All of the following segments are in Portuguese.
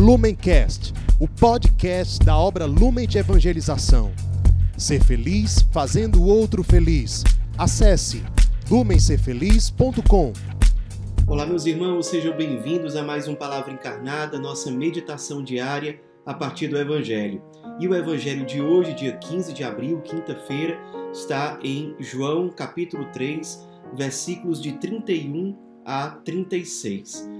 Lumencast, o podcast da obra Lumen de Evangelização. Ser feliz fazendo o outro feliz. Acesse lumencerfeliz.com. Olá, meus irmãos, sejam bem-vindos a mais um Palavra Encarnada, nossa meditação diária a partir do Evangelho. E o Evangelho de hoje, dia 15 de abril, quinta-feira, está em João capítulo 3, versículos de 31 a 36.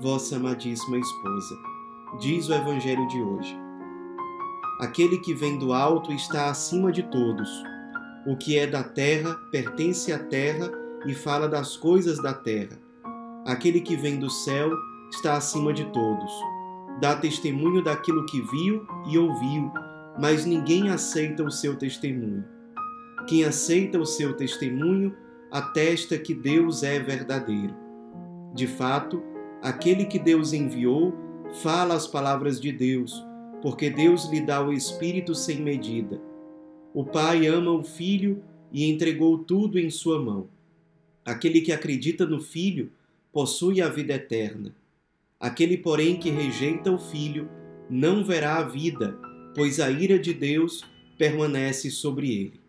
vossa amadíssima esposa. Diz o Evangelho de hoje. Aquele que vem do alto está acima de todos. O que é da terra pertence à terra e fala das coisas da terra. Aquele que vem do céu está acima de todos. Dá testemunho daquilo que viu e ouviu, mas ninguém aceita o seu testemunho. Quem aceita o seu testemunho atesta que Deus é verdadeiro. De fato, aquele que Deus enviou fala as palavras de Deus, porque Deus lhe dá o Espírito sem medida. O Pai ama o Filho e entregou tudo em sua mão. Aquele que acredita no Filho possui a vida eterna. Aquele, porém, que rejeita o Filho não verá a vida, pois a ira de Deus permanece sobre ele.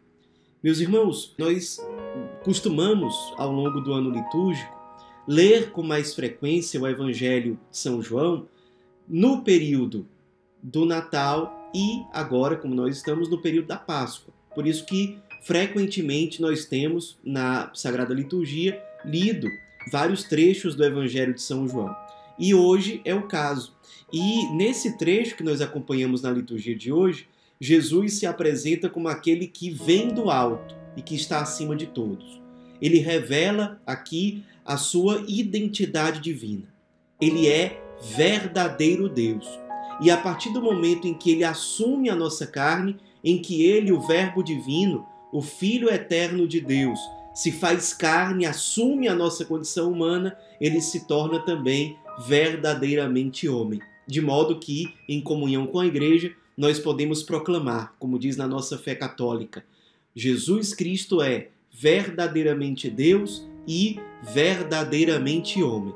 Meus irmãos, nós costumamos, ao longo do ano litúrgico, ler com mais frequência o Evangelho de São João no período do Natal e agora, como nós estamos no período da Páscoa. Por isso que frequentemente nós temos na Sagrada Liturgia lido vários trechos do Evangelho de São João. E hoje é o caso. E nesse trecho que nós acompanhamos na liturgia de hoje, Jesus se apresenta como aquele que vem do alto e que está acima de todos. Ele revela aqui a sua identidade divina. Ele é verdadeiro Deus. E a partir do momento em que ele assume a nossa carne, em que ele, o Verbo divino, o Filho eterno de Deus, se faz carne, assume a nossa condição humana, ele se torna também verdadeiramente homem. De modo que, em comunhão com a igreja, nós podemos proclamar, como diz na nossa fé católica, Jesus Cristo é verdadeiramente Deus e verdadeiramente homem.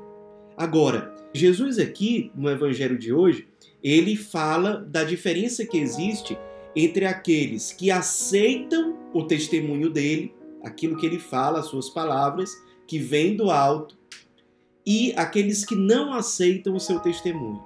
Agora, Jesus aqui no evangelho de hoje, ele fala da diferença que existe entre aqueles que aceitam o testemunho dele, aquilo que ele fala, as suas palavras, que vem do alto, e aqueles que não aceitam o seu testemunho.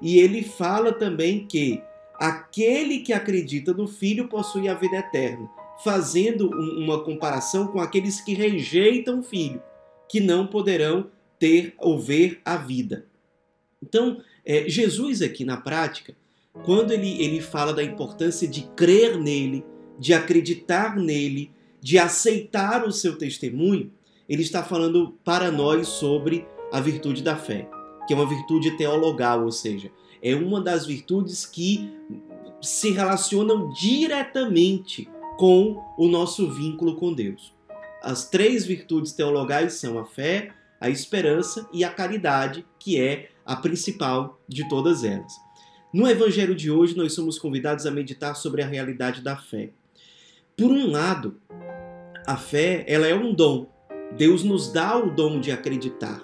E ele fala também que aquele que acredita no Filho possui a vida eterna, fazendo uma comparação com aqueles que rejeitam o Filho, que não poderão ter ou ver a vida. Então, é, Jesus aqui na prática, quando ele, ele fala da importância de crer nele, de acreditar nele, de aceitar o seu testemunho, ele está falando para nós sobre a virtude da fé, que é uma virtude teologal, ou seja, é uma das virtudes que se relacionam diretamente com o nosso vínculo com Deus. As três virtudes teologais são a fé, a esperança e a caridade, que é a principal de todas elas. No evangelho de hoje, nós somos convidados a meditar sobre a realidade da fé. Por um lado, a fé, ela é um dom. Deus nos dá o dom de acreditar.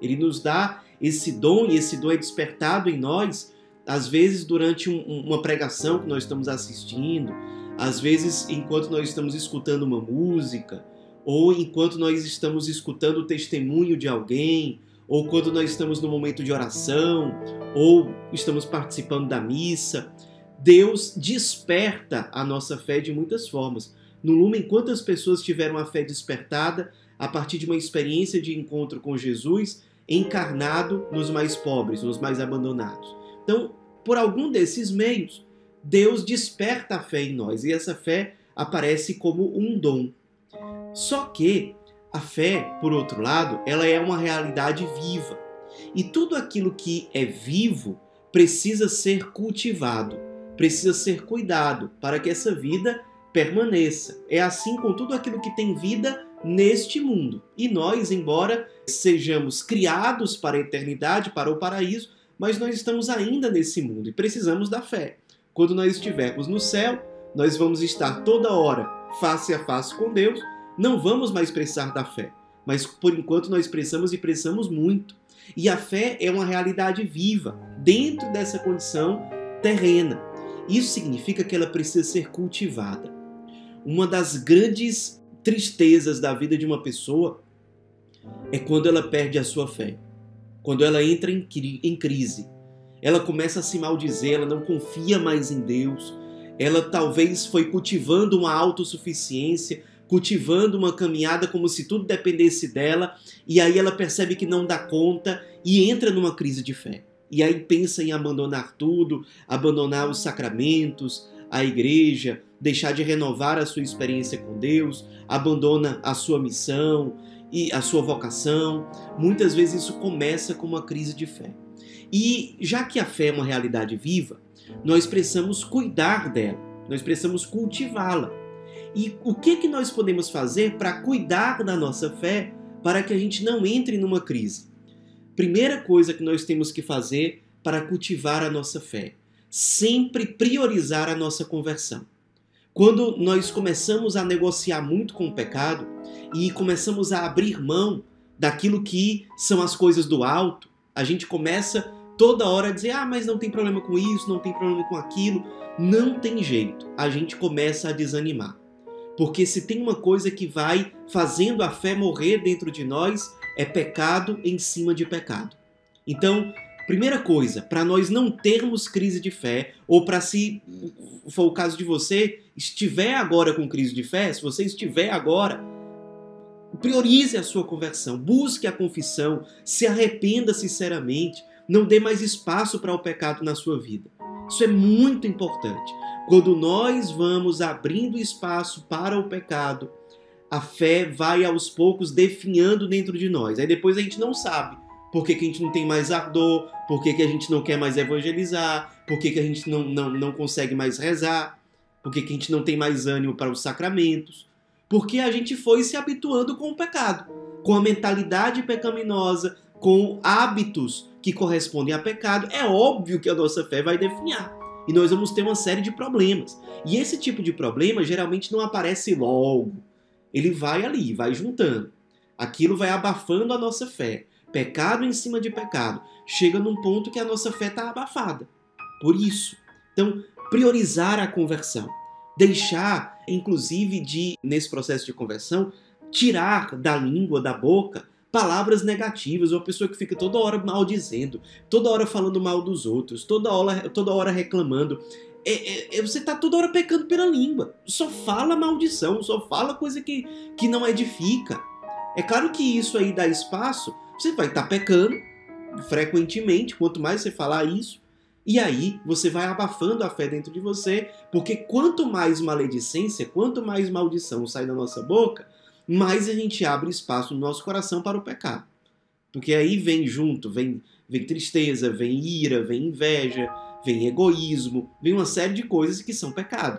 Ele nos dá esse dom e esse dom é despertado em nós, às vezes durante um, uma pregação que nós estamos assistindo, às vezes enquanto nós estamos escutando uma música, ou enquanto nós estamos escutando o testemunho de alguém, ou quando nós estamos no momento de oração, ou estamos participando da missa. Deus desperta a nossa fé de muitas formas. No Lumen, quantas pessoas tiveram a fé despertada a partir de uma experiência de encontro com Jesus encarnado nos mais pobres, nos mais abandonados? Então, por algum desses meios, Deus desperta a fé em nós e essa fé aparece como um dom. Só que a fé, por outro lado, ela é uma realidade viva. E tudo aquilo que é vivo precisa ser cultivado, precisa ser cuidado para que essa vida permaneça. É assim com tudo aquilo que tem vida neste mundo. E nós, embora sejamos criados para a eternidade, para o paraíso, mas nós estamos ainda nesse mundo e precisamos da fé. Quando nós estivermos no céu, nós vamos estar toda hora face a face com Deus, não vamos mais precisar da fé. Mas por enquanto nós precisamos e precisamos muito. E a fé é uma realidade viva dentro dessa condição terrena. Isso significa que ela precisa ser cultivada. Uma das grandes tristezas da vida de uma pessoa é quando ela perde a sua fé, quando ela entra em, crise. Ela começa a se maldizer, ela não confia mais em Deus, ela talvez foi cultivando uma autossuficiência, cultivando uma caminhada como se tudo dependesse dela, e aí ela percebe que não dá conta e entra numa crise de fé. E aí pensa em abandonar tudo, abandonar os sacramentos, a igreja, deixar de renovar a sua experiência com Deus, abandona a sua missão e a sua vocação. Muitas vezes isso começa com uma crise de fé. E já que a fé é uma realidade viva, nós precisamos cuidar dela, nós precisamos cultivá-la. E o que, que nós podemos fazer para cuidar da nossa fé para que a gente não entre numa crise? Primeira coisa que nós temos que fazer para cultivar a nossa fé: sempre priorizar a nossa conversão. Quando nós começamos a negociar muito com o pecado e começamos a abrir mão daquilo que são as coisas do alto, a gente começa toda hora dizer: ah, mas não tem problema com isso, não tem problema com aquilo. Não tem jeito. A gente começa a desanimar. Porque se tem uma coisa que vai fazendo a fé morrer dentro de nós, é pecado em cima de pecado. Então, primeira coisa, para nós não termos crise de fé, ou para se for o caso de você, estiver agora com crise de fé, se você estiver agora, priorize a sua conversão, busque a confissão, se arrependa sinceramente, não dê mais espaço para o pecado na sua vida. Isso é muito importante. Quando nós vamos abrindo espaço para o pecado, a fé vai aos poucos definhando dentro de nós. Aí depois a gente não sabe por que, que a gente não tem mais ardor, por que, que a gente não quer mais evangelizar, por que, que a gente não, não, não consegue mais rezar, por que, que a gente não tem mais ânimo para os sacramentos. Porque a gente foi se habituando com o pecado, com a mentalidade pecaminosa, com hábitos que correspondem a pecado, é óbvio que a nossa fé vai definhar. E nós vamos ter uma série de problemas. E esse tipo de problema geralmente não aparece logo. Ele vai ali, vai juntando. Aquilo vai abafando a nossa fé. Pecado em cima de pecado. Chega num ponto que a nossa fé está abafada. Por isso. Então, priorizar a conversão. Deixar, inclusive, de, nesse processo de conversão, tirar da língua, da boca, palavras negativas, uma pessoa que fica toda hora maldizendo, toda hora falando mal dos outros, toda hora, toda hora reclamando. É, é, é você está toda hora pecando pela língua. Só fala maldição, só fala coisa que, que não edifica. É claro que isso aí dá espaço, você vai estar tá pecando frequentemente, quanto mais você falar isso, e aí você vai abafando a fé dentro de você, porque quanto mais maledicência, quanto mais maldição sai da nossa boca, mais a gente abre espaço no nosso coração para o pecado. Porque aí vem junto, vem, vem tristeza, vem ira, vem inveja, vem egoísmo, vem uma série de coisas que são pecado.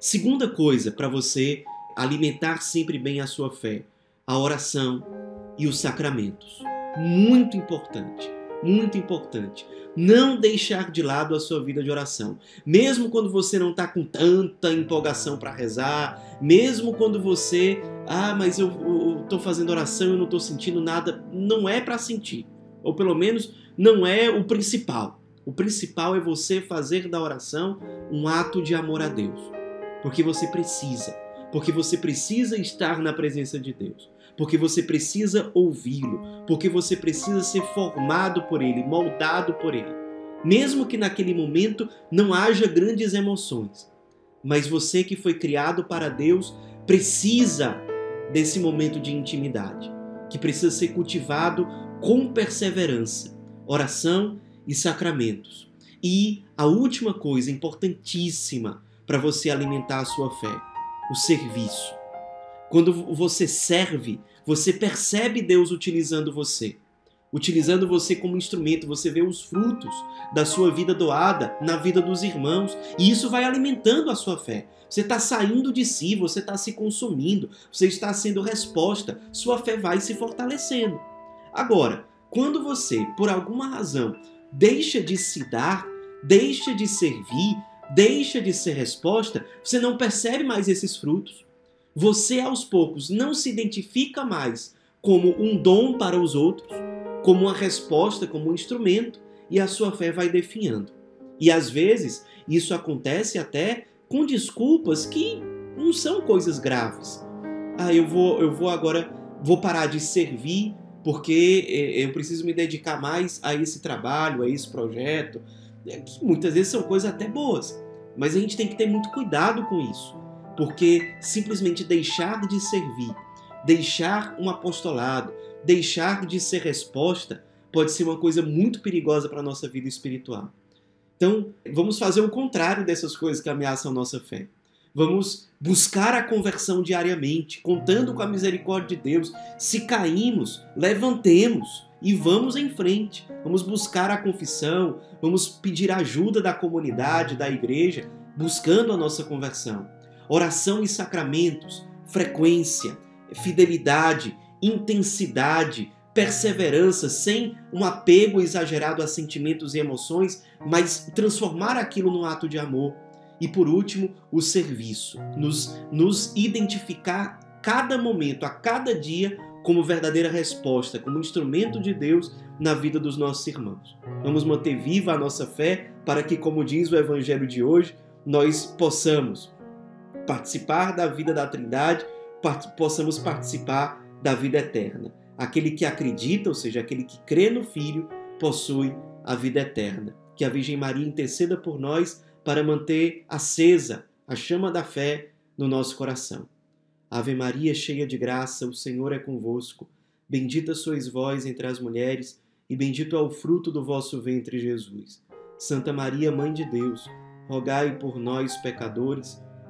Segunda coisa para você alimentar sempre bem a sua fé, a oração e os sacramentos. Muito importante, muito importante não deixar de lado a sua vida de oração. Mesmo quando você não está com tanta empolgação para rezar, mesmo quando você, ah, mas eu estou fazendo oração e não estou sentindo nada, não é para sentir. Ou pelo menos não é o principal. O principal é você fazer da oração um ato de amor a Deus. Porque você precisa. Porque você precisa estar na presença de Deus porque você precisa ouvi-lo, porque você precisa ser formado por ele, moldado por ele. Mesmo que naquele momento não haja grandes emoções, mas você que foi criado para Deus precisa desse momento de intimidade, que precisa ser cultivado com perseverança, oração e sacramentos. E a última coisa importantíssima para você alimentar a sua fé, o serviço. Quando você serve, você percebe Deus utilizando você. utilizando você como instrumento, você vê os frutos da sua vida doada na vida dos irmãos, e isso vai alimentando a sua fé. Você está saindo de si, você está se consumindo, você está sendo resposta, sua fé vai se fortalecendo. Agora, quando você, por alguma razão, deixa de se dar, deixa de servir, deixa de ser resposta, você não percebe mais esses frutos. Você, aos poucos, não se identifica mais como um dom para os outros, como uma resposta, como um instrumento, e a sua fé vai definhando. E às vezes isso acontece até com desculpas que não são coisas graves. Ah, eu vou, eu vou agora, vou parar de servir porque é, eu preciso me dedicar mais a esse trabalho, a esse projeto, é, que muitas vezes são coisas até boas, mas a gente tem que ter muito cuidado com isso, porque simplesmente deixar de servir, deixar um apostolado, deixar de ser resposta pode ser uma coisa muito perigosa para a nossa vida espiritual. Então, vamos fazer o contrário dessas coisas que ameaçam nossa fé. Vamos buscar a conversão diariamente, contando com a misericórdia de Deus. Se caímos, levantemos e vamos em frente. Vamos buscar a confissão, vamos pedir ajuda da comunidade, da igreja, buscando a nossa conversão. Oração e sacramentos, frequência, fidelidade, intensidade, perseverança, sem um apego exagerado a sentimentos e emoções, mas transformar aquilo num ato de amor. E por último, o serviço. Nos, nos identificar cada momento, a cada dia, como verdadeira resposta, como instrumento de Deus na vida dos nossos irmãos. Vamos manter viva a nossa fé para que, como diz o Evangelho de hoje, nós possamos participar da vida da Trindade, part possamos participar da vida eterna. Aquele que acredita, ou seja, aquele que crê no Filho, possui a vida eterna. Que a Virgem Maria interceda por nós para manter acesa a chama da fé no nosso coração. Ave Maria, cheia de graça, o Senhor é convosco. Bendita sois vós entre as mulheres, e bendito é o fruto do vosso ventre, Jesus. Santa Maria, Mãe de Deus, rogai por nós, pecadores,